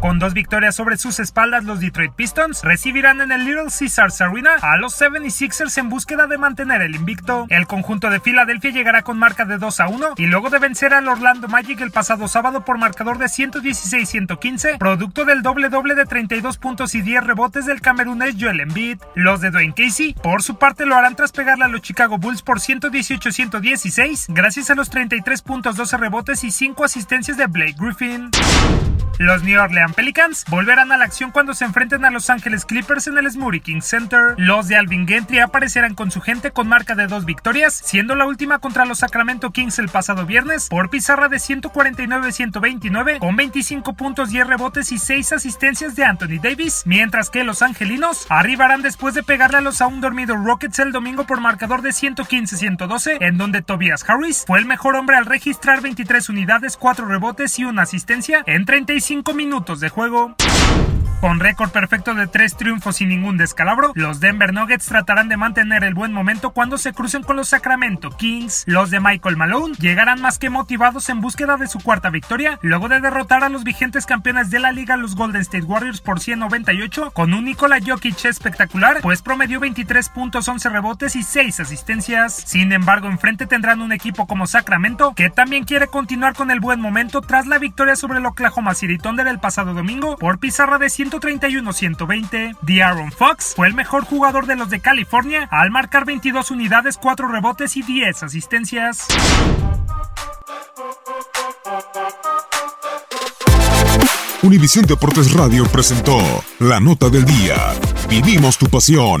Con dos victorias sobre sus espaldas, los Detroit Pistons recibirán en el Little Caesars Arena a los 76ers en búsqueda de mantener el invicto. El conjunto de Filadelfia llegará con marca de 2 a 1 y luego de vencer al Orlando Magic el pasado sábado por marcador de 116-115, producto del doble doble de 32 puntos y 10 rebotes del camerunés Joel Embiid. Los de Dwayne Casey, por su parte, lo harán tras pegarle a los Chicago Bulls por 118-116, gracias a los 33 puntos, 12 rebotes y 5 asistencias de Blake Griffin. Los New Orleans Pelicans volverán a la acción cuando se enfrenten a Los Ángeles Clippers en el Smoothie King Center. Los de Alvin Gentry aparecerán con su gente con marca de dos victorias, siendo la última contra los Sacramento Kings el pasado viernes por pizarra de 149-129 con 25 puntos, 10 rebotes y 6 asistencias de Anthony Davis, mientras que los angelinos arribarán después de pegarle a los aún dormidos Rockets el domingo por marcador de 115-112, en donde Tobias Harris fue el mejor hombre al registrar 23 unidades, 4 rebotes y una asistencia en 35 minutos de juego. Con récord perfecto de tres triunfos y ningún descalabro, los Denver Nuggets tratarán de mantener el buen momento cuando se crucen con los Sacramento Kings. Los de Michael Malone llegarán más que motivados en búsqueda de su cuarta victoria, luego de derrotar a los vigentes campeones de la liga, los Golden State Warriors, por 198, con un Nikola Jokic espectacular, pues promedió 23 puntos, 11 rebotes y 6 asistencias. Sin embargo, enfrente tendrán un equipo como Sacramento, que también quiere continuar con el buen momento tras la victoria sobre el Oklahoma City Thunder el pasado domingo por pizarra de 131-120. De'Aaron Fox fue el mejor jugador de los de California al marcar 22 unidades, 4 rebotes y 10 asistencias. Univisión Deportes Radio presentó La Nota del Día. Vivimos tu pasión.